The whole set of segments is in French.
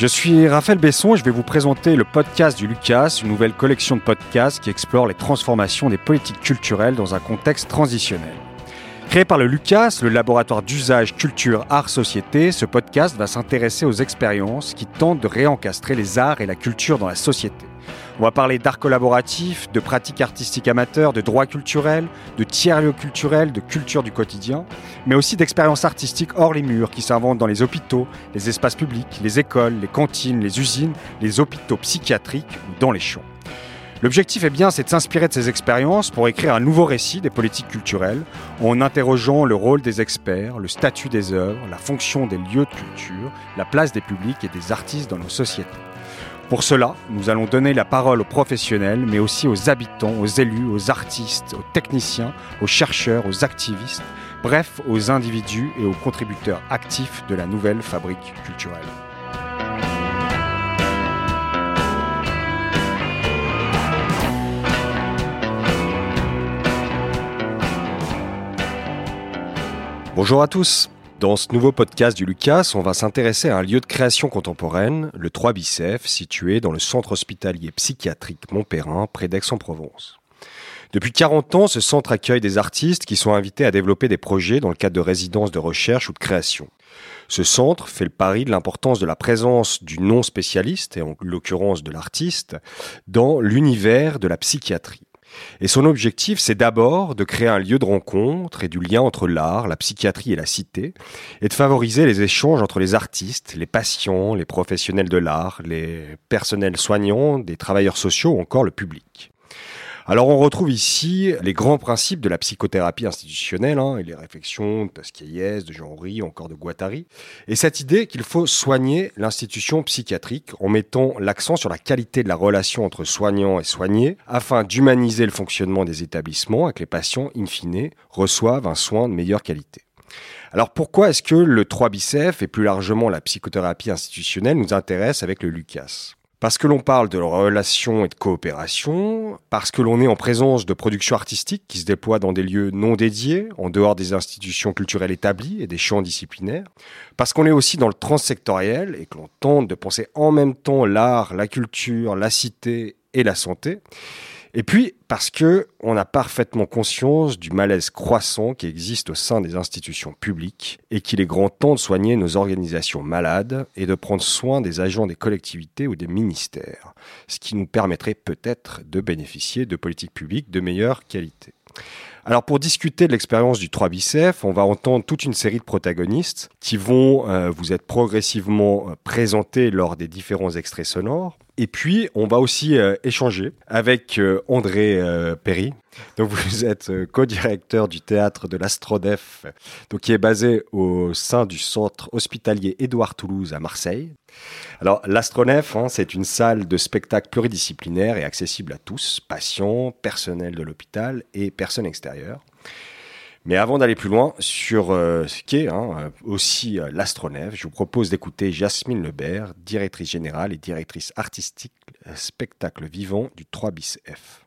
Je suis Raphaël Besson et je vais vous présenter le podcast du Lucas, une nouvelle collection de podcasts qui explore les transformations des politiques culturelles dans un contexte transitionnel. Créé par le Lucas, le laboratoire d'usage culture art société, ce podcast va s'intéresser aux expériences qui tentent de réencastrer les arts et la culture dans la société. On va parler d'art collaboratif, de pratiques artistiques amateurs, de droits culturels, de tiers-lieux culturels, de culture du quotidien, mais aussi d'expériences artistiques hors les murs qui s'inventent dans les hôpitaux, les espaces publics, les écoles, les cantines, les usines, les hôpitaux psychiatriques dans les champs. L'objectif est bien, c'est de s'inspirer de ces expériences pour écrire un nouveau récit des politiques culturelles, en interrogeant le rôle des experts, le statut des œuvres, la fonction des lieux de culture, la place des publics et des artistes dans nos sociétés. Pour cela, nous allons donner la parole aux professionnels, mais aussi aux habitants, aux élus, aux artistes, aux techniciens, aux chercheurs, aux activistes, bref, aux individus et aux contributeurs actifs de la nouvelle fabrique culturelle. Bonjour à tous. Dans ce nouveau podcast du Lucas, on va s'intéresser à un lieu de création contemporaine, le 3 Bicef, situé dans le centre hospitalier psychiatrique Montperrin, près d'Aix-en-Provence. Depuis 40 ans, ce centre accueille des artistes qui sont invités à développer des projets dans le cadre de résidences de recherche ou de création. Ce centre fait le pari de l'importance de la présence du non-spécialiste, et en l'occurrence de l'artiste, dans l'univers de la psychiatrie. Et son objectif, c'est d'abord de créer un lieu de rencontre et du lien entre l'art, la psychiatrie et la cité, et de favoriser les échanges entre les artistes, les patients, les professionnels de l'art, les personnels soignants, des travailleurs sociaux ou encore le public. Alors on retrouve ici les grands principes de la psychothérapie institutionnelle hein, et les réflexions de Tasquelles, de Jean-Henri, encore de Guattari, et cette idée qu'il faut soigner l'institution psychiatrique en mettant l'accent sur la qualité de la relation entre soignants et soignés afin d'humaniser le fonctionnement des établissements et que les patients, in fine, reçoivent un soin de meilleure qualité. Alors pourquoi est-ce que le 3 bicef et plus largement la psychothérapie institutionnelle nous intéresse avec le Lucas? Parce que l'on parle de relations et de coopération, parce que l'on est en présence de productions artistiques qui se déploient dans des lieux non dédiés, en dehors des institutions culturelles établies et des champs disciplinaires, parce qu'on est aussi dans le transsectoriel et que l'on tente de penser en même temps l'art, la culture, la cité et la santé, et puis, parce que on a parfaitement conscience du malaise croissant qui existe au sein des institutions publiques et qu'il est grand temps de soigner nos organisations malades et de prendre soin des agents des collectivités ou des ministères, ce qui nous permettrait peut-être de bénéficier de politiques publiques de meilleure qualité. Alors pour discuter de l'expérience du 3 bicef, on va entendre toute une série de protagonistes qui vont euh, vous être progressivement euh, présentés lors des différents extraits sonores. Et puis, on va aussi euh, échanger avec euh, André euh, Perry. Donc, vous êtes co-directeur du théâtre de l'Astrodef, donc qui est basé au sein du centre hospitalier Édouard Toulouse à Marseille. Alors, l'Astronef, hein, c'est une salle de spectacle pluridisciplinaire et accessible à tous, patients, personnel de l'hôpital et personnes extérieures. Mais avant d'aller plus loin sur euh, ce qu'est hein, euh, aussi euh, l'astronef, je vous propose d'écouter Jasmine Lebert, directrice générale et directrice artistique spectacle vivant du 3 bis F.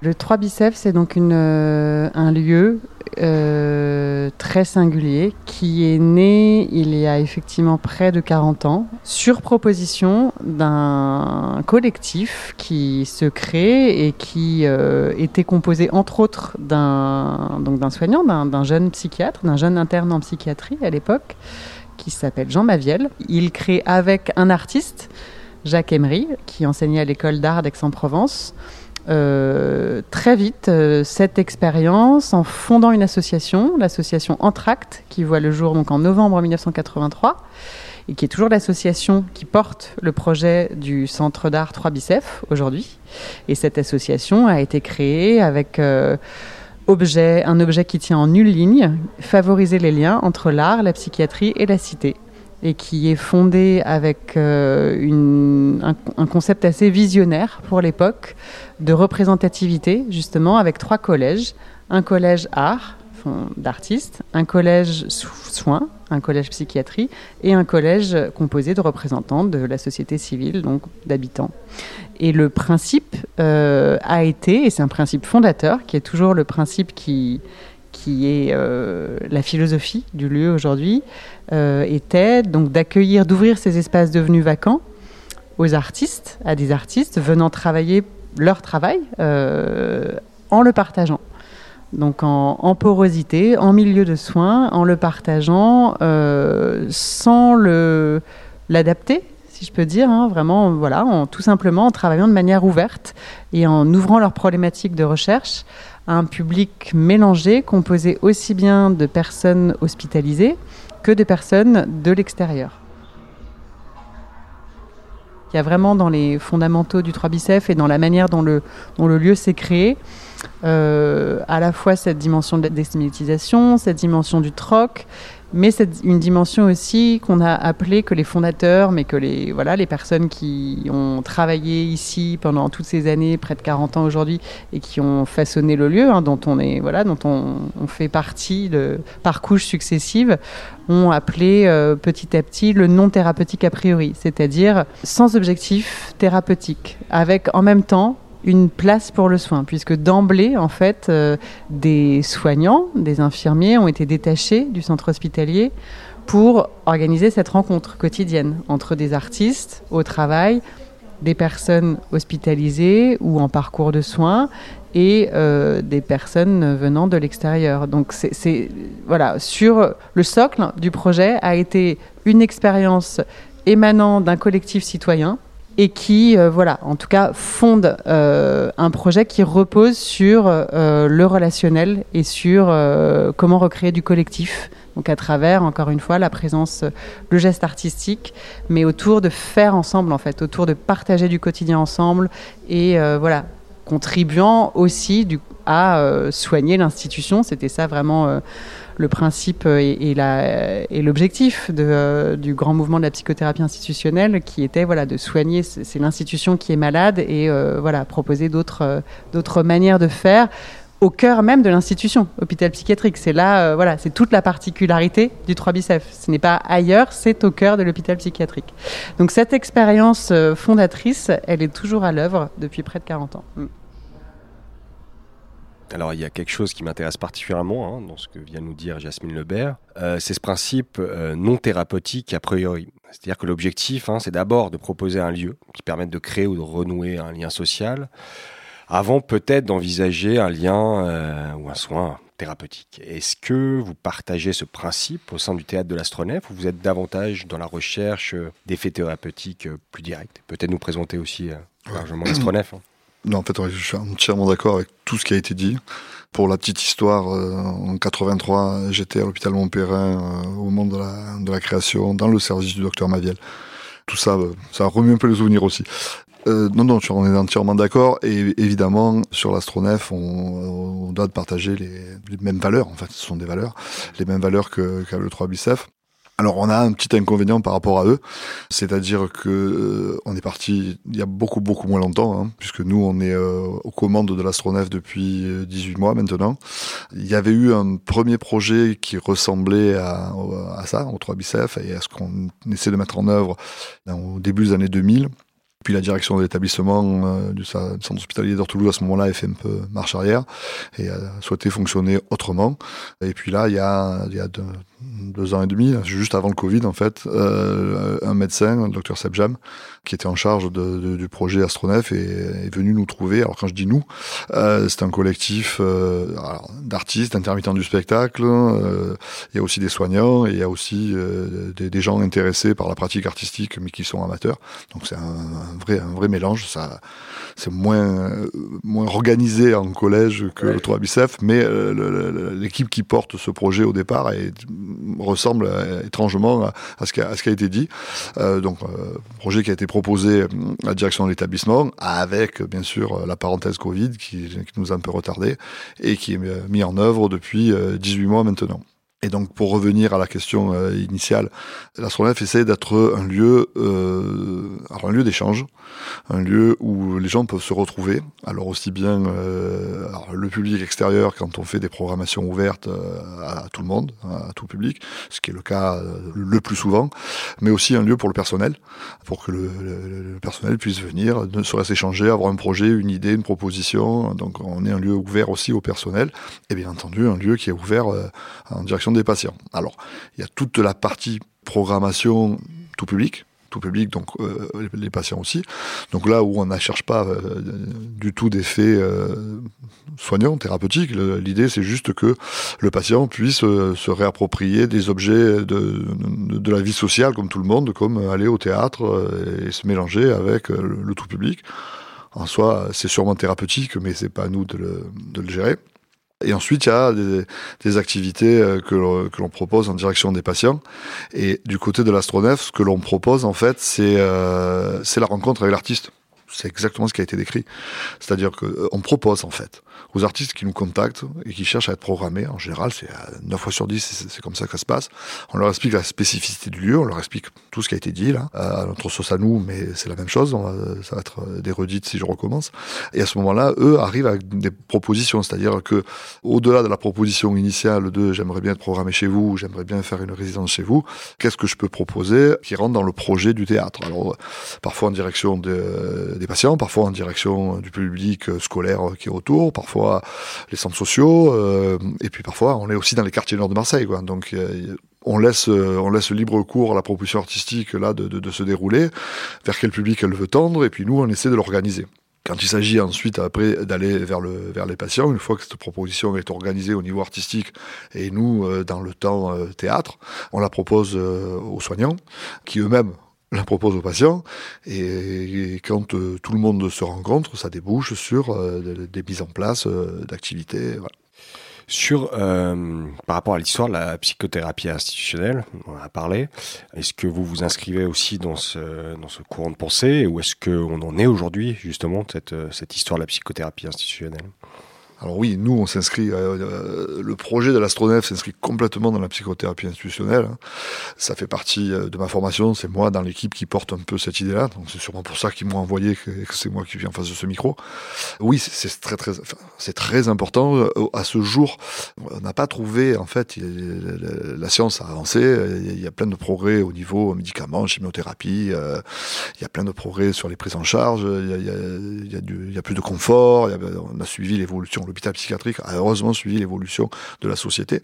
Le 3 Bicef, c'est donc euh, un lieu euh, très singulier qui est né il y a effectivement près de 40 ans sur proposition d'un collectif qui se crée et qui euh, était composé entre autres d'un soignant, d'un jeune psychiatre, d'un jeune interne en psychiatrie à l'époque qui s'appelle Jean Maviel. Il crée avec un artiste, Jacques Emery, qui enseignait à l'école d'art d'Aix-en-Provence euh, très vite euh, cette expérience en fondant une association, l'association Entracte, qui voit le jour donc en novembre 1983 et qui est toujours l'association qui porte le projet du Centre d'art 3 Bicef aujourd'hui. Et cette association a été créée avec euh, objet, un objet qui tient en une ligne, favoriser les liens entre l'art, la psychiatrie et la cité et qui est fondé avec euh, un, concept assez visionnaire pour l'époque de représentativité, justement, avec trois collèges. Un collège art, d'artistes, un collège soins, un collège psychiatrie et un collège composé de représentants de la société civile, donc d'habitants. Et le principe euh, a été, et c'est un principe fondateur, qui est toujours le principe qui, qui est euh, la philosophie du lieu aujourd'hui, euh, était donc d'accueillir, d'ouvrir ces espaces devenus vacants aux artistes, à des artistes venant travailler leur travail en le partageant. Donc en, porosité, en milieu de soins, en le partageant, euh, sans le l'adapter, si je peux dire, hein, vraiment, voilà, en, tout simplement en travaillant de manière ouverte et en ouvrant leurs problématiques de recherche un public mélangé, composé aussi bien de personnes hospitalisées que de personnes de l'extérieur. Il y a vraiment dans les fondamentaux du 3 bicef et dans la manière dont le, dont le lieu s'est créé, euh, à la fois cette dimension de la cette dimension du troc, mais c'est une dimension aussi qu'on a appelée que les fondateurs, mais que les, voilà, les personnes qui ont travaillé ici pendant toutes ces années, près de 40 ans aujourd'hui, et qui ont façonné le lieu, hein, dont on est, voilà, dont on, fait partie de, par couches successives, ont appelé euh, petit à petit le non thérapeutique a priori, c'est-à-dire sans objectif thérapeutique, avec en même temps une place pour le soin, puisque d'emblée, en fait, euh, des soignants, des infirmiers ont été détachés du centre hospitalier pour organiser cette rencontre quotidienne entre des artistes au travail, des personnes hospitalisées ou en parcours de soins et euh, des personnes venant de l'extérieur. Donc c'est voilà sur le socle du projet a été une expérience émanant d'un collectif citoyen et qui, euh, voilà, en tout cas, fonde euh, un projet qui repose sur euh, le relationnel et sur comment recréer du collectif. Donc à travers, encore une fois, la présence, le geste artistique, mais autour de faire ensemble, en fait, autour de partager du quotidien ensemble et voilà, contribuant aussi à soigner l'institution. C'était ça vraiment le principe et, l'objectif euh, du grand mouvement de la psychothérapie institutionnelle qui était voilà, de soigner, c'est l'institution qui est malade et euh, voilà, proposer d'autres euh, d'autres manières de faire au cœur même de l'institution, hôpital psychiatrique. C'est là, voilà, c'est toute la particularité du 3 bicef. Ce n'est pas ailleurs, c'est au cœur de l'hôpital psychiatrique. Donc cette expérience fondatrice, elle est toujours à l'œuvre depuis près de 40 ans. Alors il y a quelque chose qui m'intéresse particulièrement hein, dans ce que vient nous dire Jasmine Lebert, euh, c'est ce principe euh, non thérapeutique a priori. C'est-à-dire que l'objectif, hein, c'est d'abord de proposer un lieu qui permette de créer ou de renouer un lien social, avant peut-être d'envisager un lien euh, ou un soin thérapeutique. Est-ce que vous partagez ce principe au sein du théâtre de l'astronef ou vous êtes davantage dans la recherche d'effets thérapeutiques plus directs? Peut-être nous présenter aussi largement l'astronef. Hein. Non, en fait, je suis entièrement d'accord avec tout ce qui a été dit. Pour la petite histoire, euh, en 83, j'étais à l'hôpital Montpérin euh, au moment de la, de la, création, dans le service du docteur Maviel. Tout ça, euh, ça remet un peu les souvenirs aussi. non, non, on est entièrement d'accord. Et évidemment, sur l'astronef, on, on, doit partager les, les, mêmes valeurs. En fait, ce sont des valeurs, les mêmes valeurs que qu'a le 3 bicef. Alors on a un petit inconvénient par rapport à eux, c'est-à-dire que euh, on est parti il y a beaucoup beaucoup moins longtemps, hein, puisque nous on est euh, aux commandes de l'astronef depuis 18 euh, mois maintenant. Il y avait eu un premier projet qui ressemblait à, ça, au 3 bicef, et à ce qu'on essaie de mettre en œuvre au début des années 2000. Puis la direction de l'établissement euh, du, centre hospitalier d'Ortoulouse à ce moment-là a fait un peu marche arrière et a souhaité fonctionner autrement. Et puis là, il y a, il y a deux, ans et demi, juste avant le Covid en fait, euh, un médecin, le docteur Sebjam, qui était en charge de, du projet Astronef et est venu nous trouver. Alors quand je dis nous, euh, c'est un collectif euh, d'artistes, d'intermittents du spectacle. Euh, il y a aussi des soignants et il y a aussi des, des, gens intéressés par la pratique artistique mais qui sont amateurs. Donc c'est un un vrai, un vrai mélange. Ça, c'est moins, moins organisé en collège que le 3 bicef, mais l'équipe qui porte ce projet au départ ressemble étrangement à, ce qui a, ce qui a été dit. Donc, projet qui a été proposé à la direction de l'établissement, avec bien sûr la parenthèse Covid qui, qui, nous a un peu retardé et qui est mis en œuvre depuis 18 mois maintenant. Et donc, pour revenir à la question euh, initiale, l'astronef essaie d'être un lieu, euh, alors un lieu d'échange, un lieu où les gens peuvent se retrouver. Alors aussi bien euh, alors le public extérieur quand on fait des programmations ouvertes euh, à, tout le monde, à tout public, ce qui est le cas euh, le plus souvent, mais aussi un lieu pour le personnel, pour que le, le, le personnel puisse venir, ne serait-ce échanger, avoir un projet, une idée, une proposition. Donc, on est un lieu ouvert aussi au personnel, et bien entendu un lieu qui est ouvert en direction des patients. Alors, il y a toute la partie programmation tout public, tout public, donc euh, les patients aussi. Donc là où on ne cherche pas euh, du tout d'effet euh, soignant, thérapeutique, l'idée c'est juste que le patient puisse euh, se réapproprier des objets de, de, la vie sociale comme tout le monde, comme aller au théâtre et se mélanger avec le, le, tout public. En soi, c'est sûrement thérapeutique, mais c'est pas à nous de le, de le gérer. Et ensuite, il y a des, activités euh, que l'on propose en direction des patients. Et du côté de l'astronef, ce que l'on propose, en fait, c'est euh, la rencontre avec l'artiste. C'est exactement ce qui a été décrit. C'est-à-dire qu'on euh, propose, en fait, aux artistes qui nous contactent et qui cherchent à être programmés. En général, c'est 9 fois sur 10, c'est comme ça que ça se passe. On leur explique la spécificité du lieu, on leur explique tout ce qui a été dit là, à notre sauce à nous, mais c'est la même chose. Ça va être des redites si je recommence. Et à ce moment-là, eux arrivent avec des propositions, c'est-à-dire que au-delà de la proposition initiale de j'aimerais bien être programmé chez vous, j'aimerais bien faire une résidence chez vous, qu'est-ce que je peux proposer qui rentre dans le projet du théâtre? Alors parfois en direction de, des patients, parfois en direction du public scolaire qui est autour, parfois les centres sociaux, euh, et puis parfois on est aussi dans les quartiers nord de Marseille, quoi. Donc euh, on laisse, euh, on laisse libre cours à la proposition artistique là de, se dérouler, vers quel public elle veut tendre, et puis nous on essaie de l'organiser. Quand il s'agit ensuite après d'aller vers le vers les patients, une fois que cette proposition est organisée au niveau artistique et nous euh, dans le temps euh, théâtre, on la propose euh, aux soignants qui eux-mêmes la propose aux patients et, quand euh, tout le monde se rencontre, ça débouche sur euh, des, mises en place euh, d'activités. Sur, par rapport à l'histoire de la psychothérapie institutionnelle, on en a parlé, est-ce que vous vous inscrivez aussi dans ce, dans ce courant de pensée ou est-ce qu'on en est aujourd'hui justement cette, cette histoire de la psychothérapie institutionnelle? Alors oui, nous, on s'inscrit, euh, le projet de l'astronef s'inscrit complètement dans la psychothérapie institutionnelle. Hein. Ça fait partie de ma formation, c'est moi dans l'équipe qui porte un peu cette idée-là, donc c'est sûrement pour ça qu'ils m'ont envoyé que, c'est moi qui viens en face de ce micro. Oui, c'est très très, c'est très important. À ce jour, on n'a pas trouvé, en fait, la science a avancé, il y a plein de progrès au niveau médicaments, chimiothérapie, euh, il y a plein de progrès sur les prises en charge, il y a, il y a, du, il y a plus de confort, on a suivi l'évolution l'hôpital psychiatrique a heureusement suivi l'évolution de la société.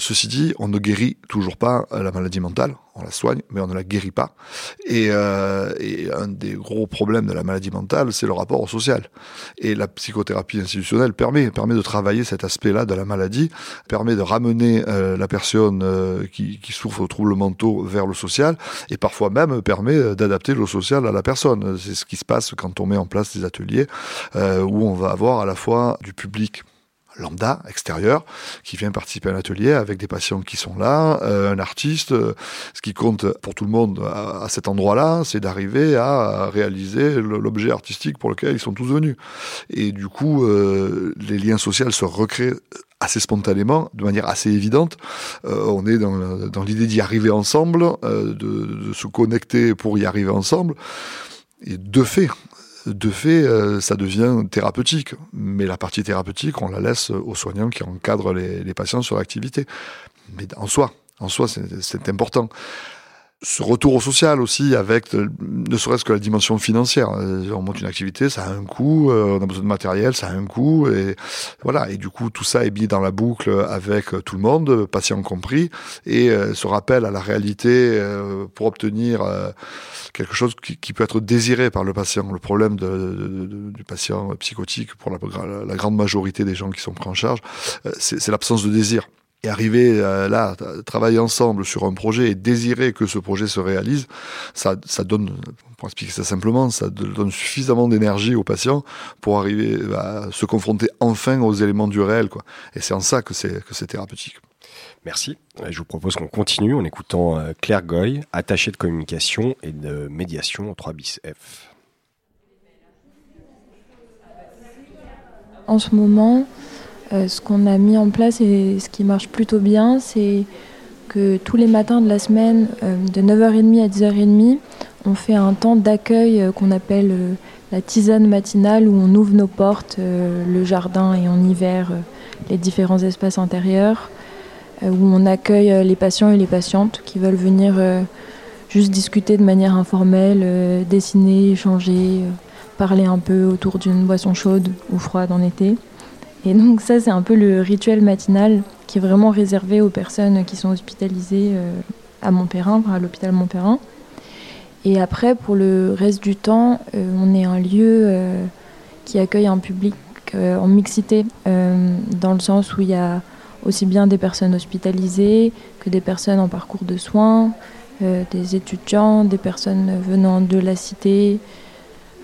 Ceci dit, on ne guérit toujours pas la maladie mentale, on la soigne, mais on ne la guérit pas. Et, euh, et un des gros problèmes de la maladie mentale, c'est le rapport au social. Et la psychothérapie institutionnelle permet, permet de travailler cet aspect-là de la maladie, permet de ramener euh, la personne euh, qui, souffre de troubles mentaux vers le social, et parfois même permet d'adapter le social à la personne. C'est ce qui se passe quand on met en place des ateliers où on va avoir à la fois du public lambda, extérieur, qui vient participer à un atelier avec des patients qui sont là, euh, un artiste. Euh, ce qui compte pour tout le monde à, cet endroit-là, c'est d'arriver à réaliser l'objet artistique pour lequel ils sont tous venus. Et du coup, euh, les liens sociaux se recréent assez spontanément, de manière assez évidente. On est dans, l'idée d'y arriver ensemble, de, de se connecter pour y arriver ensemble. Et de fait, de fait, euh, ça devient thérapeutique. Mais la partie thérapeutique, on la laisse aux soignants qui encadrent les, les patients sur l'activité. Mais en soi, en soi, c'est important ce retour au social aussi avec ne serait-ce que la dimension financière. On monte une activité, ça a un coût, euh, on a besoin de matériel, ça a un coût et voilà et du coup tout ça est mis dans la boucle avec tout le monde, patient compris et euh, ce rappel à la réalité euh, pour obtenir quelque chose qui, peut être désiré par le patient. Le problème du patient psychotique pour la, grande majorité des gens qui sont pris en charge, c'est l'absence de désir et arriver euh, là, travailler ensemble sur un projet et désirer que ce projet se réalise, ça, ça donne, pour expliquer ça simplement, ça donne suffisamment d'énergie aux patients pour arriver à se confronter enfin aux éléments du réel, quoi. Et c'est en ça que c'est que c'est thérapeutique. Merci. Je vous propose qu'on continue en écoutant euh, Claire Goy, attachée de communication et de médiation au 3 bis F. En ce moment, ce qu'on a mis en place et ce qui marche plutôt bien, c'est que tous les matins de la semaine, de 9h30 à 10h30, on fait un temps d'accueil qu'on appelle la tisane matinale où on ouvre nos portes, le jardin et en hiver les différents espaces intérieurs, où on accueille les patients et les patientes qui veulent venir juste discuter de manière informelle, dessiner, échanger parler un peu autour d'une boisson chaude ou froide en été. Et donc ça, c'est un peu le rituel matinal qui est vraiment réservé aux personnes qui sont hospitalisées euh, à Montperrin, à l'hôpital Montperrin. Et après, pour le reste du temps, euh, on est un lieu euh, qui accueille un public en mixité, dans le sens où il y a aussi bien des personnes hospitalisées que des personnes en parcours de soins, des étudiants, des personnes venant de la cité,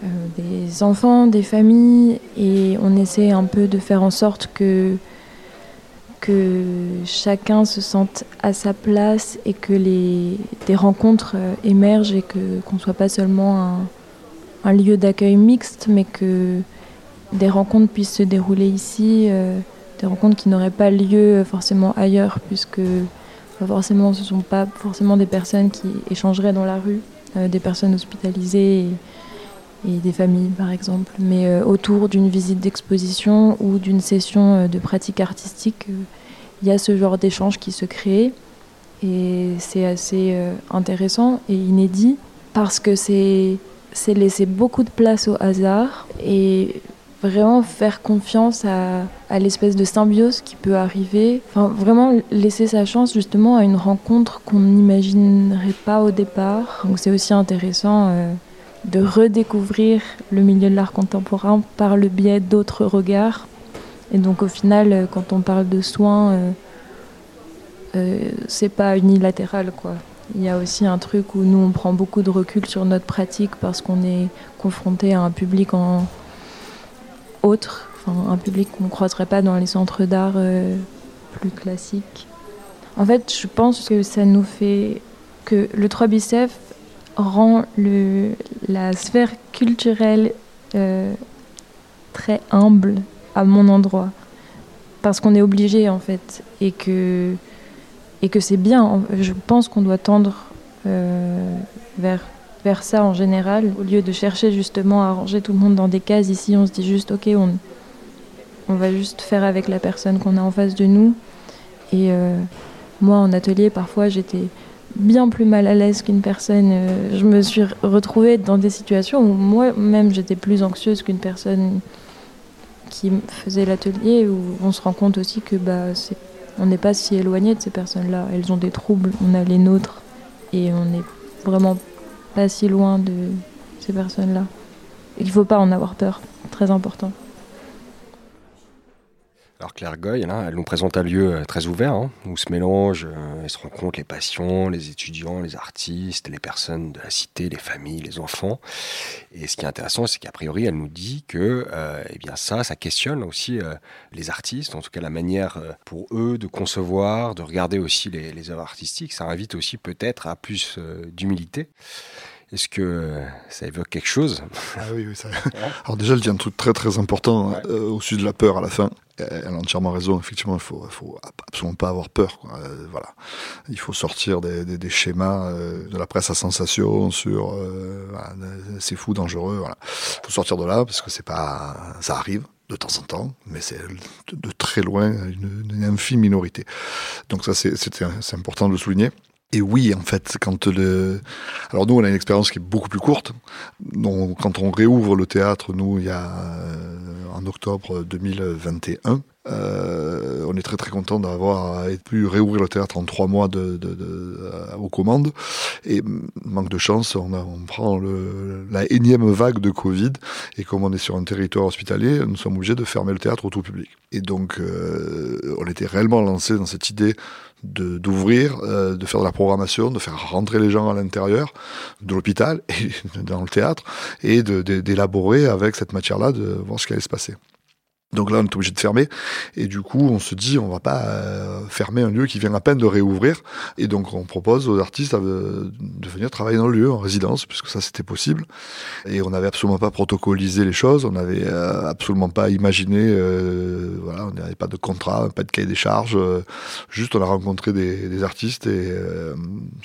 euh, des enfants, des familles, et on essaie un peu de faire en sorte que, que chacun se sente à sa place et que les, des rencontres euh, émergent et que, qu'on ne soit pas seulement un, un lieu d'accueil mixte, mais que des rencontres puissent se dérouler ici, euh, des rencontres qui n'auraient pas lieu forcément ailleurs, puisque forcément, ce ne sont pas forcément des personnes qui échangeraient dans la rue, des personnes hospitalisées. Et des familles par exemple, mais euh, autour d'une visite d'exposition ou d'une session euh, de pratique artistique, euh, il y a ce genre d'échange qui se crée et c'est assez intéressant et inédit parce que c'est laisser beaucoup de place au hasard et vraiment faire confiance à, à l'espèce de symbiose qui peut arriver. Enfin, vraiment laisser sa chance justement à une rencontre qu'on n'imaginerait pas au départ. Donc c'est aussi intéressant de redécouvrir le milieu de l'art contemporain par le biais d'autres regards. Et donc au final, euh, quand on parle de soins, euh, euh, c'est pas unilatéral quoi. Il y a aussi un truc où nous on prend beaucoup de recul sur notre pratique parce qu'on est confronté à un public en autre, enfin, un public qu'on ne croiserait pas dans les centres d'art plus classiques. En fait, je pense que ça nous fait que le 3 bicef rend la sphère culturelle euh, très humble à mon endroit. Parce qu'on est obligé en fait. Et que, et que c'est bien. Je pense qu'on doit tendre euh, vers, vers ça en général. Au lieu de chercher justement à ranger tout le monde dans des cases, ici on se dit juste ok, on, on va juste faire avec la personne qu'on a en face de nous. Et euh, moi en atelier, parfois j'étais bien plus mal à l'aise qu'une personne. Euh, je me suis retrouvée dans des situations où moi-même j'étais plus anxieuse qu'une personne qui faisait l'atelier, où on se rend compte aussi que bah, on n'est pas si éloigné de ces personnes-là. Elles ont des troubles, on a les nôtres, et on n'est vraiment pas si loin de ces personnes-là. Il ne faut pas en avoir peur, très important. Alors Claire Goy, elle nous présente un lieu euh, très ouvert, hein, où se mélangent euh, et se rencontrent les passions, les étudiants, les artistes, les personnes de la cité, les familles, les enfants. Et ce qui est intéressant, c'est qu'a priori, elle nous dit que euh, eh bien ça, ça questionne aussi les artistes, en tout cas la manière pour eux de concevoir, de regarder aussi les œuvres artistiques. Ça invite aussi peut-être à plus d'humilité. Est-ce que ça évoque quelque chose? Ah oui, oui ça... Alors déjà, elle dit un truc très très important au sujet de la peur à la fin elle a entièrement raison. Effectivement, il faut, faut absolument pas avoir peur. Euh, voilà, il faut sortir des, des, des schémas euh, de la presse à sensation sur euh, c'est fou, dangereux. Voilà, faut sortir de là parce que c'est pas, ça arrive de temps en temps, mais c'est de, très loin une, une, infime minorité. Donc ça, c'est important de le souligner. Et oui, en fait, quand le... Alors nous, on a une expérience qui est beaucoup plus courte. Donc, quand on réouvre le théâtre, nous, il y a en octobre 2021, euh, on est très très content d'avoir pu réouvrir le théâtre en trois mois de, euh, aux commandes. Et manque de chance, on, prend la énième vague de Covid. Et comme on est sur un territoire hospitalier, nous sommes obligés de fermer le théâtre au tout public. Et donc, euh, on était réellement lancé dans cette idée d'ouvrir, euh, de faire de la programmation, de faire rentrer les gens à l'intérieur de l'hôpital et dans le théâtre et d'élaborer avec cette matière-là, de voir ce qui allait se passer. Donc là, on est obligé de fermer. Et du coup, on se dit, on va pas euh, fermer un lieu qui vient à peine de réouvrir. Et donc, on propose aux artistes de, venir travailler dans le lieu, en résidence, puisque ça, c'était possible. Et on n'avait absolument pas protocolisé les choses. On n'avait euh, absolument pas imaginé, euh, voilà, on n'avait pas de contrat, pas de cahier des charges. juste, on a rencontré des, artistes et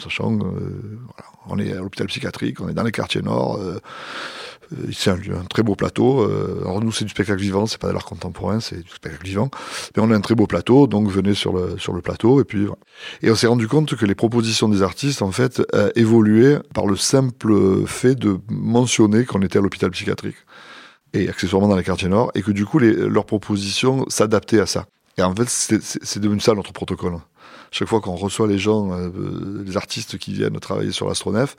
sachant, voilà, on est à l'hôpital psychiatrique, on est dans les quartiers nord. Euh, c'est un, un, très beau plateau. Euh, alors nous, c'est du spectacle vivant, c'est pas de l'art contemporain, c'est du spectacle vivant. Mais on a un très beau plateau, donc venez sur le sur le plateau et puis et on s'est rendu compte que les propositions des artistes en fait euh, évoluaient par le simple fait de mentionner qu'on était à l'hôpital psychiatrique et accessoirement dans les quartiers nord et que du coup leurs propositions s'adaptaient à ça. Et en fait, c'est devenu ça notre protocole chaque fois qu'on reçoit les gens, euh, les artistes qui viennent travailler sur l'astronef,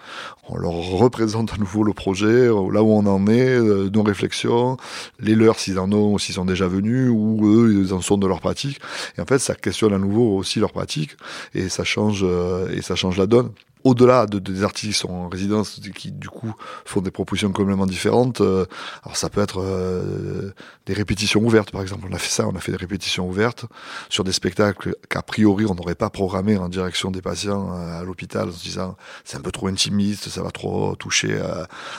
on leur représente à nouveau le projet, euh, là où on en est, euh, nos réflexions, les leurs s'ils en ont, s'ils sont déjà venus, ou eux, ils en sont de leur pratique. Et en fait, ça questionne à nouveau aussi leur pratique, et ça change, et ça change la donne au-delà de, des artistes qui sont en résidence, qui du coup font des propositions complètement différentes. Euh, alors ça peut être euh, des répétitions ouvertes, par exemple. On a fait ça, on a fait des répétitions ouvertes sur des spectacles qu'a priori on n'aurait pas programmé en direction des patients euh, à l'hôpital, en se disant c'est un peu trop intimiste, ça va trop toucher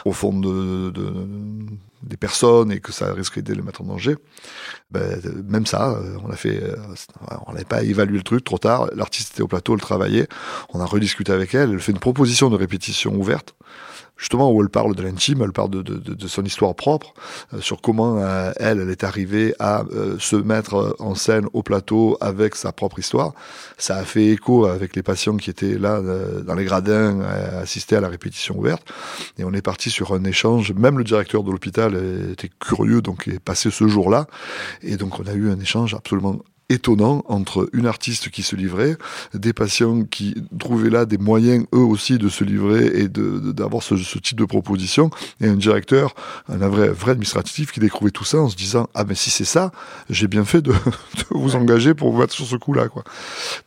au fond de, des personnes et que ça risquerait de les mettre en danger. Ben, même ça, euh, on a fait, euh, on n'avait pas évalué le truc trop tard. L'artiste était au plateau, elle travaillait. On a rediscuté avec elle. Elle fait une proposition de répétition ouverte justement où elle parle de l'intime, elle parle de, son histoire propre, euh, sur comment euh, elle, elle est arrivée à euh, se mettre en scène au plateau avec sa propre histoire. Ça a fait écho avec les patients qui étaient là dans les gradins, à assister à la répétition ouverte. Et on est parti sur un échange. Même le directeur de l'hôpital était curieux, donc est passé ce jour-là. Et donc on a eu un échange absolument étonnant entre une artiste qui se livrait, des patients qui trouvaient là des moyens eux aussi de se livrer et d'avoir ce, ce, type de proposition, et un directeur, un vrai, vrai administratif qui découvrait tout ça en se disant ah ben si c'est ça, j'ai bien fait de, de, vous engager pour vous mettre sur ce coup-là quoi.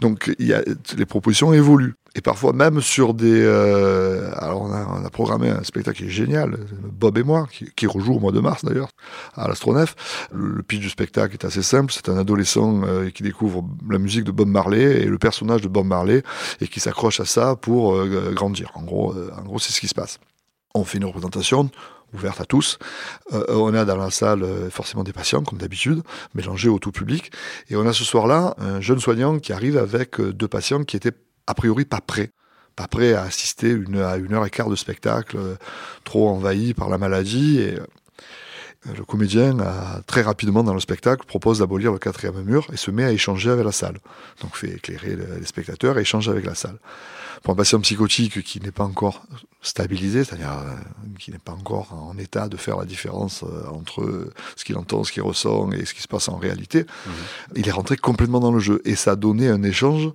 Donc il y a, les propositions évoluent et parfois même sur des. Euh, alors on a, programmé un spectacle qui est génial, Bob et moi, qui, rejoue au mois de mars d'ailleurs à l'Astronef. Le, le, pitch du spectacle est assez simple. C'est un adolescent euh, qui découvre la musique de Bob Marley et le personnage de Bob Marley et qui s'accroche à ça pour euh, grandir. En gros, en gros, c'est ce qui se passe. On fait une représentation ouverte à tous. On a dans la salle forcément des patients, comme d'habitude, mélangés au tout public. Et on a ce soir-là un jeune soignant qui arrive avec deux patients qui étaient a priori pas prêt pas prêt à assister une, à une heure et quart de spectacle, euh, trop envahi par la maladie. Et euh, le comédien, a, très rapidement dans le spectacle, propose d'abolir le quatrième mur et se met à échanger avec la salle. Donc fait éclairer les spectateurs et échange avec la salle. Pour un patient psychotique qui n'est pas encore stabilisé, c'est-à-dire euh, qui n'est pas encore en état de faire la différence entre ce qu'il entend, ce qu'il ressent et ce qui se passe en réalité, mmh. il est rentré complètement dans le jeu. Et ça a donné un échange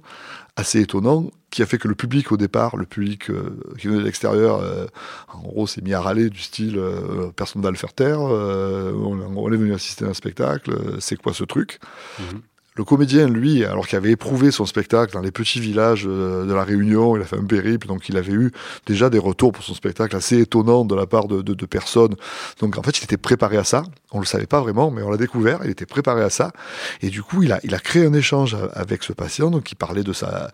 assez étonnant qui a fait que le public au départ, le public euh, qui venait de l'extérieur, euh, en gros s'est mis à râler du style euh, personne ne va le faire taire, on, on, est venu assister à un spectacle, c'est quoi ce truc? Mmh. Le comédien, lui, alors qu'il avait éprouvé son spectacle dans les petits villages euh, de la Réunion, il a fait un périple, donc il avait eu déjà des retours pour son spectacle assez étonnants de la part de, de, de personnes. Donc en fait, il était préparé à ça. On le savait pas vraiment, mais on l'a découvert. Il était préparé à ça, et du coup, il a, il a créé un échange avec ce patient, donc il parlait de sa,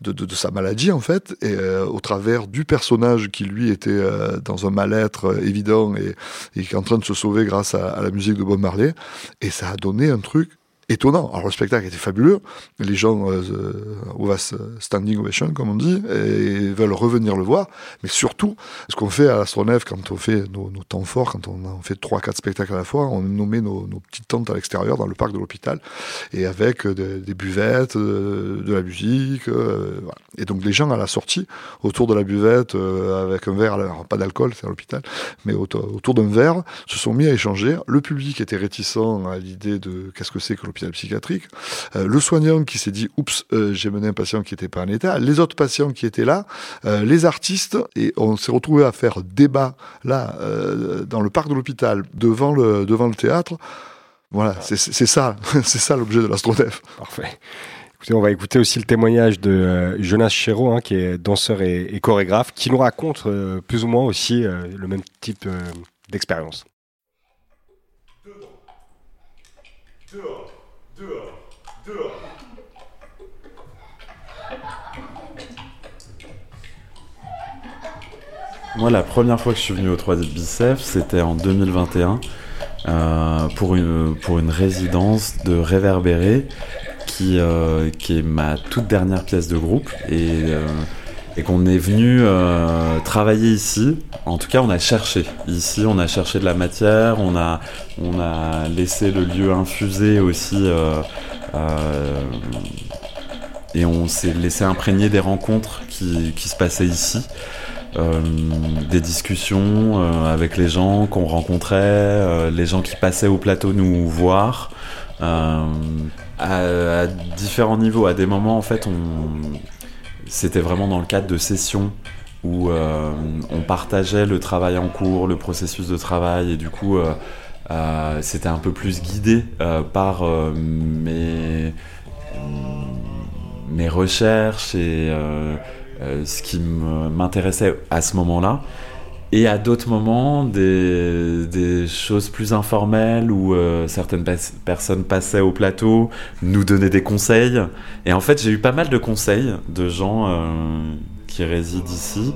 de, de, sa maladie en fait, et euh, au travers du personnage qui lui était euh, dans un mal-être évident et, et qui est en train de se sauver grâce à, à la musique de Bob Marley, et ça a donné un truc étonnant. Alors le spectacle était fabuleux, les gens euh, euh standing ovation comme on dit, et veulent revenir le voir, mais surtout, ce qu'on fait à l'Astronef quand on fait nos, temps forts, quand on, on fait trois quatre spectacles à la fois, on nommait nos, petites tentes à l'extérieur dans le parc de l'hôpital, et avec euh, de, des buvettes, de, euh, de la musique, euh, voilà. et donc les gens à la sortie, autour de la buvette, avec un verre, alors pas d'alcool, c'est à l'hôpital, mais autour, autour d'un verre, se sont mis à échanger. Le public était réticent à l'idée de qu'est-ce que c'est que l'hôpital psychiatrique, euh, le soignant qui s'est dit oups, euh, j'ai mené un patient qui n'était pas en état, les autres patients qui étaient là, euh, les artistes, et on s'est retrouvé à faire débat là dans le parc de l'hôpital devant le devant le théâtre. Voilà, c'est ça, c'est ça l'objet de l'astronef. Parfait. Écoutez, on va écouter aussi le témoignage de Jonas Chéreau, hein, qui est danseur et, et, chorégraphe, qui nous raconte plus ou moins aussi le même type d'expérience. Dehors, dehors, Moi, la première fois que je suis venu au 3 Bicef, c'était en 2021 euh, pour, une, pour une résidence de réverbéré qui, euh, qui est ma toute dernière pièce de groupe. Et, euh, et qu'on est venu euh, travailler ici. En tout cas, on a cherché. Ici, on a cherché de la matière, on a, on a laissé le lieu infuser aussi. euh, euh, et on s'est laissé imprégner des rencontres qui, qui se passaient ici. Des discussions avec les gens qu'on rencontrait, les gens qui passaient au plateau nous voir, à différents niveaux. À des moments, en fait, on... c'était vraiment dans le cadre de sessions où euh, on partageait le travail en cours, le processus de travail, et du coup, euh, euh, c'était un peu plus guidé par mes, mes recherches et ce qui m'intéressait à ce moment-là. Et à d'autres moments, des, choses plus informelles où euh, certaines pers- personnes passaient au plateau, nous donnaient des conseils. Et en fait, j'ai eu pas mal de conseils de gens euh, qui résident ici.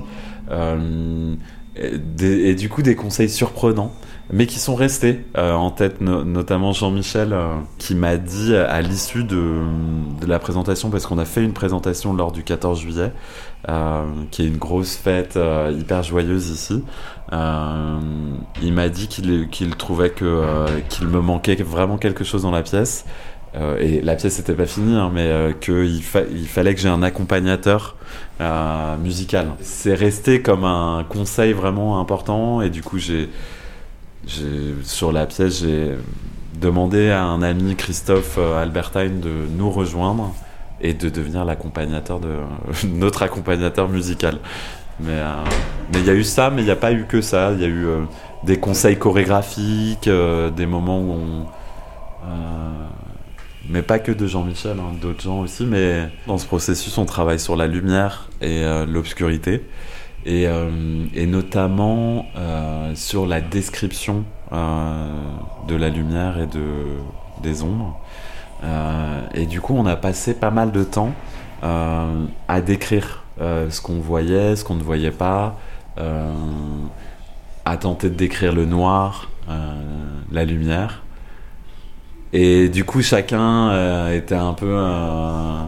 Euh, et du coup, des conseils surprenants, mais qui sont restés euh, en tête, no- notamment Jean-Michel, euh, qui m'a dit à l'issue de, la présentation, parce qu'on a fait une présentation lors du 14 juillet, euh, qui est une grosse fête hyper joyeuse ici. Il m'a dit qu'il trouvait qu'il me manquait vraiment quelque chose dans la pièce. Euh, et la pièce n'était pas finie, hein, mais euh, qu'il fa- il fallait que j'ai un accompagnateur euh, musical. C'est resté comme un conseil vraiment important, et du coup, j'ai, sur la pièce, j'ai demandé à un ami, Christophe Albertine, de nous rejoindre et de devenir l'accompagnateur de notre accompagnateur musical. Mais il y a eu ça, mais il n'y a pas eu que ça. Il y a eu des conseils chorégraphiques, des moments où on mais pas que de Jean-Michel, hein, d'autres gens aussi. Mais dans ce processus, on travaille sur la lumière et euh, l'obscurité, et, euh, notamment euh, sur la description de la lumière et de, des ombres. Et du coup, on a passé pas mal de temps à décrire ce qu'on voyait, ce qu'on ne voyait pas, à tenter de décrire le noir, la lumière. Et du coup, chacun euh, était un peu euh,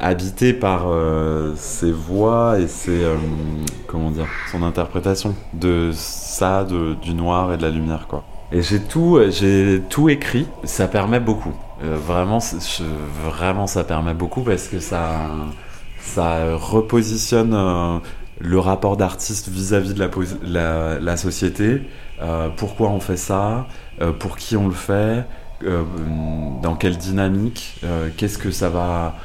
habité par euh, ses voix et ses comment dire, son interprétation de ça, de, du noir et de la lumière, quoi. Et j'ai tout, j'ai tout écrit. Ça permet beaucoup. Vraiment, vraiment, ça permet beaucoup parce que ça, ça repositionne le rapport d'artiste vis-à-vis de la, la, société. Euh, pourquoi on fait ça euh, Pour qui on le fait euh, Dans quelle dynamique Qu'est-ce que ça va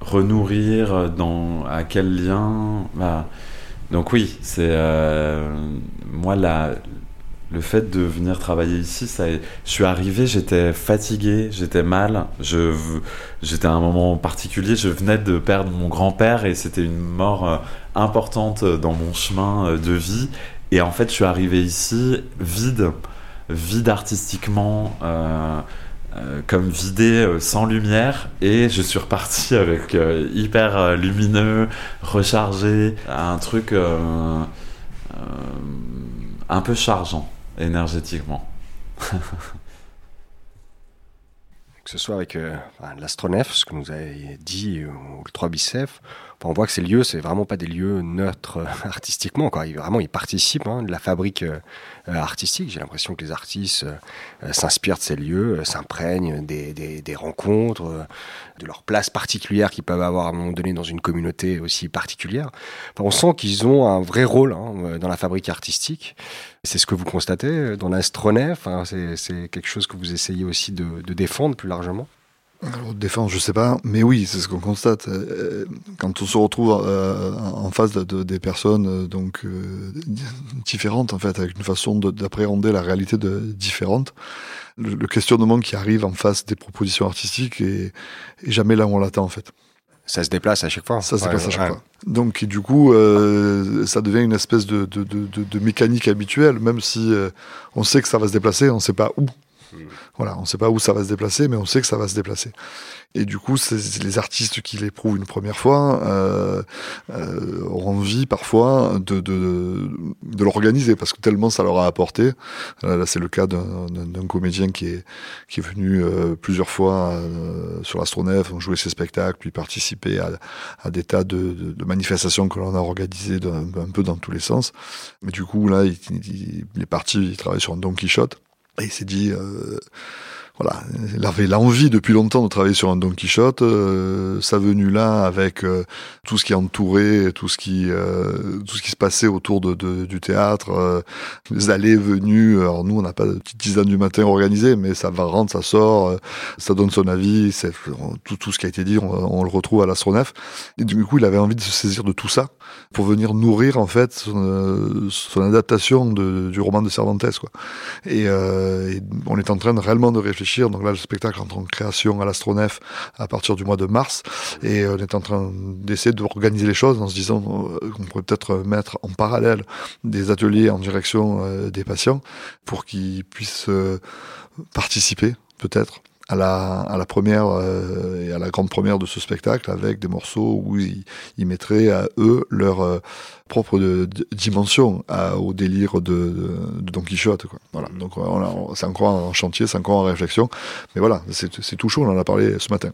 renourrir dans, À quel lien Donc oui, c'est moi la, le fait de venir travailler ici, ça, je suis arrivé, j'étais fatigué, j'étais mal, je, j'étais à un moment particulier, je venais de perdre mon grand-père et c'était une mort euh, importante dans mon chemin euh, de vie. Et en fait, je suis arrivé ici vide, vide artistiquement, euh, euh, comme vidé, euh, sans lumière, et je suis reparti avec euh, hyper euh, lumineux, rechargé, un truc euh, euh, un peu chargeant énergétiquement. que ce soit avec euh, l'astronef, ce que nous avez dit, euh, ou le 3 bicef, on voit que ces lieux, c'est vraiment pas des lieux neutres euh, artistiquement. Quoi. Ils, vraiment, ils participent hein, de la fabrique euh, euh, artistique. J'ai l'impression que les artistes s'inspirent de ces lieux, s'imprègnent des, rencontres, de leur place particulière qu'ils peuvent avoir à un moment donné dans une communauté aussi particulière. On sent qu'ils ont un vrai rôle hein, dans la fabrique artistique. C'est ce que vous constatez dans l'astronef. Hein, c'est, quelque chose que vous essayez aussi de défendre plus largement? Alors, défense, je sais pas, mais oui, c'est ce qu'on constate. Euh, Quand on se retrouve euh, en face de, de- des personnes euh, donc euh, différentes, en fait, avec une façon de- d'appréhender la réalité de, différente, le, le questionnement qui arrive en face des propositions artistiques est, est jamais là où on l'attend, en fait. Ça se déplace à chaque fois. Ça se Ouais, déplace à chaque ouais. fois. Donc, et du coup, euh, ça devient une espèce de, de, de, de- de mécanique habituelle, même si euh, on sait que ça va se déplacer, on ne sait pas où. Voilà, on ne sait pas où ça va se déplacer, mais on sait que ça va se déplacer. Et du coup, les artistes qui l'éprouvent une première fois euh, euh, auront envie parfois de, l'organiser parce que tellement ça leur a apporté. Là, c'est le cas d'un comédien qui est, venu euh, plusieurs fois euh, sur l'Astronef, on jouait ses spectacles, puis participer à, des tas de, manifestations que l'on a organisées un peu dans tous les sens. Mais du coup, là, il, il- il est parti, il travaille sur un Don Quichotte. Il s'est dit, euh, voilà, il avait l'envie depuis longtemps de travailler sur un Don Quichotte. Euh, sa venue là, avec euh, tout ce qui entourait, tout ce qui, euh, tout ce qui se passait autour de, de- du théâtre, euh, les allées, venues. Alors nous, on n'a pas de petite dizaine du matin organisée, mais ça va rentre, ça sort, euh, ça donne son avis. C'est tout, tout ce qui a été dit, on, on le retrouve à l'astronef. Et du coup, il avait envie de se saisir de tout ça pour venir nourrir en fait son, euh, adaptation du roman de Cervantes, quoi. Et, euh, et on est en train réellement de réfléchir. Donc là, le spectacle entre en création à l'astronef à partir du mois de mars. Et on est en train d'essayer d'organiser les choses en se disant euh, qu'on pourrait peut-être mettre en parallèle des ateliers en direction euh, des patients pour qu'ils puissent euh, participer peut-être à la, première euh, et à la grande première de ce spectacle avec des morceaux où ils, mettraient à eux leur euh, propre dimension au délire de, Don Quichotte. Voilà. Donc c'est encore en chantier, c'est encore en réflexion. Mais voilà, c'est tout chaud, on en a parlé ce matin.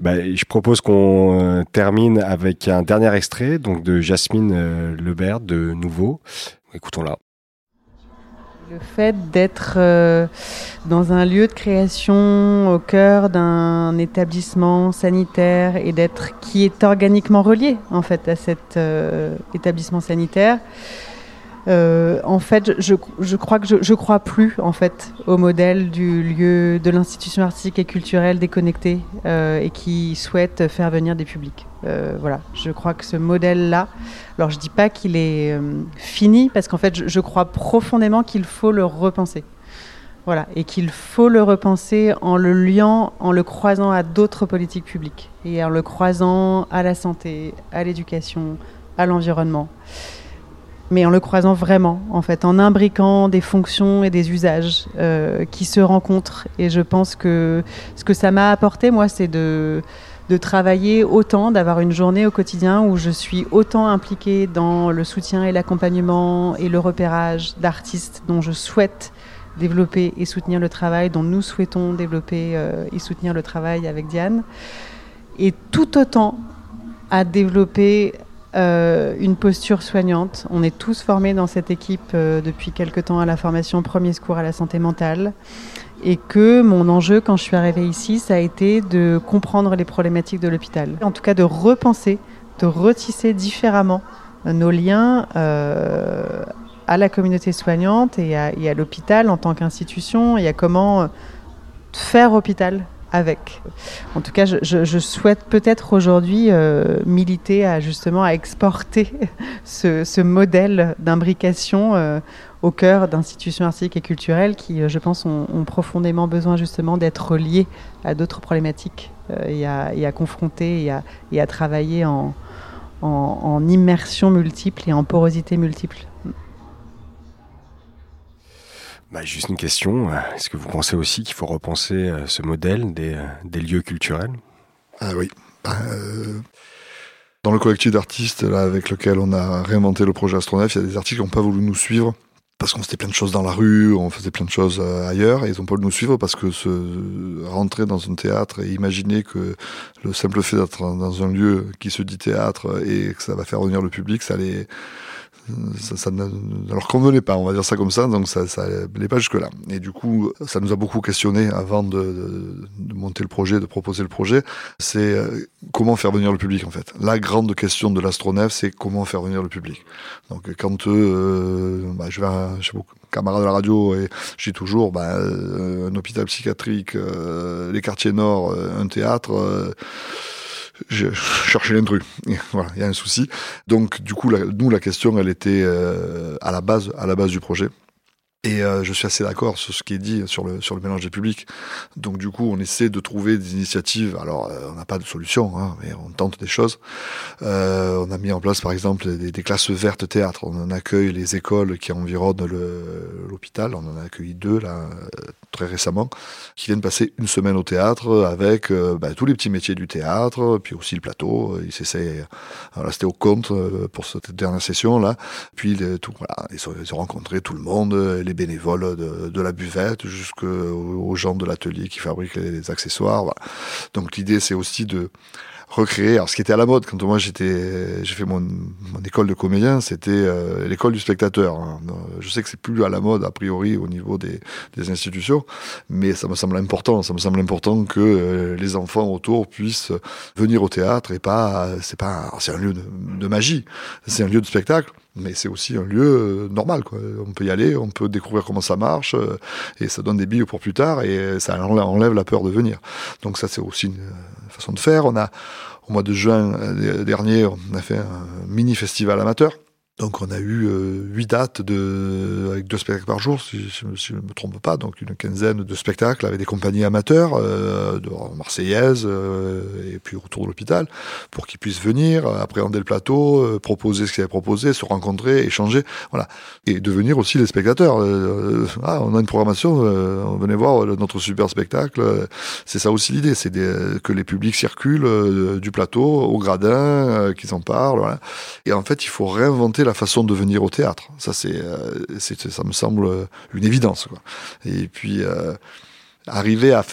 Bah, je propose qu'on euh, termine avec un dernier extrait donc de Jasmine Lebert de Nouveau. Écoutons-la. Le fait d'être euh, dans un lieu de création au cœur d'un établissement sanitaire et d'être qui est organiquement relié en fait à cet euh, établissement sanitaire. euh, en fait, je, je crois que je, je crois plus en fait au modèle du lieu de l'institution artistique et culturelle déconnectée et qui souhaite faire venir des publics. Euh, voilà, je crois que ce modèle-là, alors je dis pas qu'il est euh, fini parce qu'en fait, je, crois profondément qu'il faut le repenser. Voilà, et qu'il faut le repenser en le liant, en le croisant à d'autres politiques publiques et en le croisant à la santé, à l'éducation, à l'environnement. Mais en le croisant vraiment, en fait, en imbriquant des fonctions et des usages euh, qui se rencontrent. Et je pense que ce que ça m'a apporté, moi, c'est de, de travailler autant, d'avoir une journée au quotidien où je suis autant impliquée dans le soutien et l'accompagnement et le repérage d'artistes dont je souhaite développer et soutenir le travail, dont nous souhaitons développer euh, et soutenir le travail avec Diane, et tout autant à développer euh, une posture soignante. On est tous formés dans cette équipe euh, depuis quelque temps à la formation premier secours à la santé mentale et que mon enjeu quand je suis arrivée ici, ça a été de comprendre les problématiques de l'hôpital. En tout cas, de repenser, de retisser différemment euh, nos liens euh, à la communauté soignante et à, l'hôpital en tant qu'institution et à comment euh, faire hôpital avec. En tout cas, je, souhaite peut-être aujourd'hui militer à justement à exporter ce, modèle d'imbrication au cœur d'institutions artistiques et culturelles qui, euh, je pense, ont, ont profondément besoin justement d'être liées à d'autres problématiques euh, et, à, et à confronter et à, et à travailler en, en, en immersion multiple et en porosité multiple. Bah, juste une question. Est-ce que vous pensez aussi qu'il faut repenser euh, ce modèle des, des lieux culturels? Ah oui. Euh, dans le collectif d'artistes là, avec lequel on a réinventé le projet Astronef, il y a des artistes qui n'ont pas voulu nous suivre parce qu'on faisait plein de choses dans la rue, on faisait plein de choses euh, ailleurs, et ils n'ont pas voulu nous suivre parce que se rentrer dans un théâtre et imaginer que le simple fait d'être dans un lieu qui se dit théâtre et que ça va faire revenir le public, ça les ça, ça ne leur convenait pas, on va dire ça comme ça, donc ça ça n'allait pas jusque-là. Et du coup, ça nous a beaucoup questionné avant de, monter le projet, de proposer le projet. C'est euh, comment faire venir le public en fait. La grande question de l'astronef, c'est comment faire venir le public. Donc quand euh, bah, je vais à, camarades de la radio et je dis toujours bah, euh, un hôpital psychiatrique, euh, les quartiers nord, un théâtre. Je cherchais l'intrus. Voilà, il y a un souci. Donc, du coup, la- nous, la question, elle était euh, à la base, à la base du projet. Et euh, je suis assez d'accord sur ce qui est dit sur le, sur le mélange des publics. Donc du coup, on essaie de trouver des initiatives. Alors, euh, on n'a pas de solution, hein, mais on tente des choses. Euh, on a mis en place, par exemple, des, classes vertes théâtre. On en accueille les écoles qui environnent l'hôpital. On en a accueilli deux, là, très récemment, qui viennent passer une semaine au théâtre avec bah, tous les petits métiers du théâtre, puis aussi le plateau. Ils s'essayent... Voilà, c'était au compte pour cette dernière session, là. Puis, tout, voilà, ils ont rencontré tout le monde, les bénévoles de, la buvette jusqu'aux gens de l'atelier qui fabriquent les, les accessoires. Donc l'idée, c'est aussi de recréer. Alors, ce qui était à la mode quand moi j'étais, j'ai fait mon, école de comédien, c'était euh, l'école du spectateur. Hein. Je sais que c'est plus à la mode a priori au niveau des, institutions, mais ça me semble important. Ça me semble important que euh, les enfants autour puissent venir au théâtre et pas, c'est pas, c'est un lieu de magie, c'est un lieu de spectacle mais c'est aussi un lieu euh, normal. Quoi. On peut y aller, on peut découvrir comment ça marche, euh, et ça donne des billes pour plus tard, et ça enlève la peur de venir. Donc ça, c'est aussi une façon de faire. On a, au mois de juin euh, dernier, on a fait un mini festival amateur donc on a eu euh, huit dates de, avec deux spectacles par jour, si, je ne me trompe pas, donc une quinzaine de spectacles avec des compagnies amateurs, euh, de marseillaises euh, et puis autour de l'hôpital, pour qu'ils puissent venir, appréhender le plateau, euh, proposer ce qu'ils avaient proposé, se rencontrer, échanger, voilà, et devenir aussi les spectateurs. Ah, on a une programmation, on venait voir notre super spectacle. c'est ça aussi l'idée, c'est que les publics circulent du plateau au gradin, qu'ils en parlent. Et en fait, il faut réinventer la façon de venir au théâtre. Ça, c'est, euh, ça me semble une évidence. Et puis, euh, arriver à,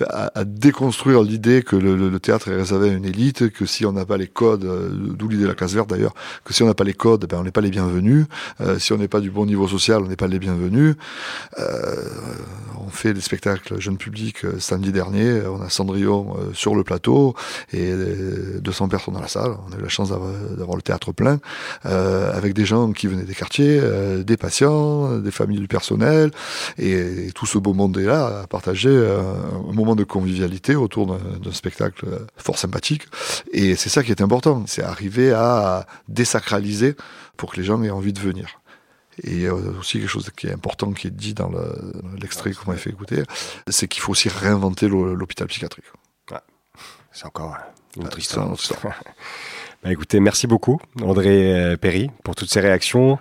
déconstruire l'idée que le, théâtre est réservé à une élite, que si on n'a pas les codes, euh, d'où l'idée de la classe verte d'ailleurs, que si on n'a pas les codes, ben on n'est pas les bienvenus. Euh, si on n'est pas du bon niveau social, on n'est pas les bienvenus. Euh, on fait des spectacles jeunes publics euh, samedi dernier. On a Cendrillon sur le plateau et 200 personnes dans la salle. On a eu la chance d'avoir le théâtre plein avec des gens qui venaient des quartiers, des patients, des familles du personnel et tout ce beau monde est là à partager un moment de convivialité autour d'un spectacle fort sympathique. Et c'est ça qui est important, c'est arriver à désacraliser pour que les gens aient envie de venir. Et aussi quelque chose qui est important, qui est dit dans l'extrait le, qu'on m'a fait écouter, c'est qu'il faut aussi réinventer l'hôpital psychiatrique. Ouais. C'est encore une autre histoire. Une autre histoire. Bah écoutez, merci beaucoup André Perry pour toutes ces réactions.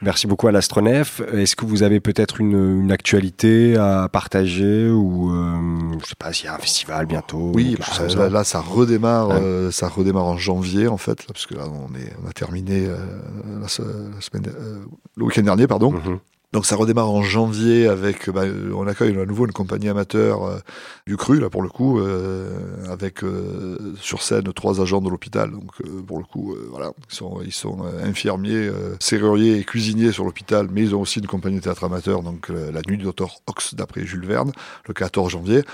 Merci beaucoup à l'Astronef. Est-ce que vous avez peut-être une, une, actualité à partager ou euh, je sais pas s'il y a un festival bientôt Oui, bah, là, là, ça redémarre, euh, ça redémarre en janvier en fait, là, parce que là on est, on a terminé euh, la, la, semaine, euh, le week-end dernier, pardon. Mm -hmm. Donc ça redémarre en janvier avec, bah, on accueille à nouveau une compagnie amateur euh, du cru là pour le coup, euh, avec euh, sur scène trois agents de l'hôpital. Donc pour le coup, voilà, ils sont, ils sont infirmiers, serruriers et cuisiniers sur l'hôpital, mais ils ont aussi une compagnie de théâtre amateur, donc la nuit du docteur Ox d'après Jules Verne, le 14 janvier.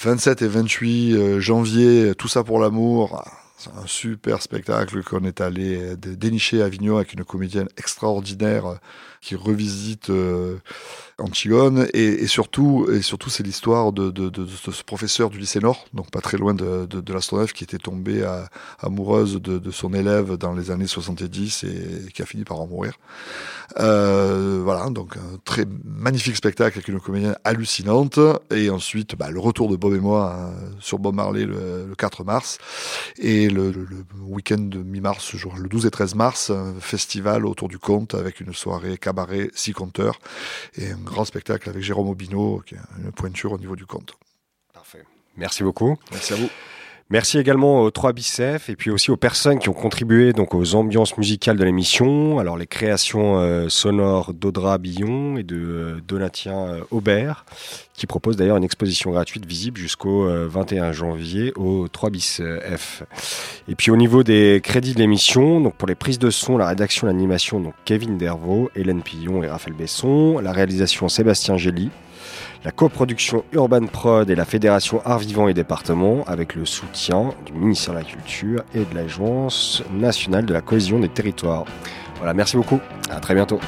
27 et 28 janvier, tout ça pour l'amour. C'est un super spectacle qu'on est allé dénicher à Avignon avec une comédienne extraordinaire qui revisite euh, Antigone et, et, surtout et surtout c'est l'histoire de, ce professeur du lycée Nord donc pas très loin de, de, qui était tombée amoureuse de, son élève dans les années 70 et qui a fini par en mourir. Euh, voilà donc un très magnifique spectacle avec une comédienne hallucinante. Et ensuite bah, le retour de Bob et moi hein, sur Bob Marley le, le 4 mars. Et le, week-end de mi-mars le 12 et 13 mars un festival autour du conte avec une soirée cabaret, six compteurs et un grand spectacle avec Jérôme Aubineau, qui est une pointure au niveau du conte. Parfait. Merci beaucoup. Merci à vous. Merci également aux trois bicef et puis aussi aux personnes qui ont contribué donc aux ambiances musicales de l'émission. Alors les créations euh, sonores d'Audra Billon et de euh, Donatien euh, Aubert qui propose d'ailleurs une exposition gratuite visible jusqu'au 21 janvier au 3 bis F. Et puis au niveau des crédits de l'émission, donc pour les prises de son, la rédaction, l'animation, donc Kevin Dervaux, Hélène Pillon et Raphaël Besson, la réalisation Sébastien Gély, la coproduction Urban Prod et la Fédération Art Vivant et Département avec le soutien du ministère de la Culture et de l'Agence nationale de la cohésion des territoires. Voilà, merci beaucoup. À très bientôt.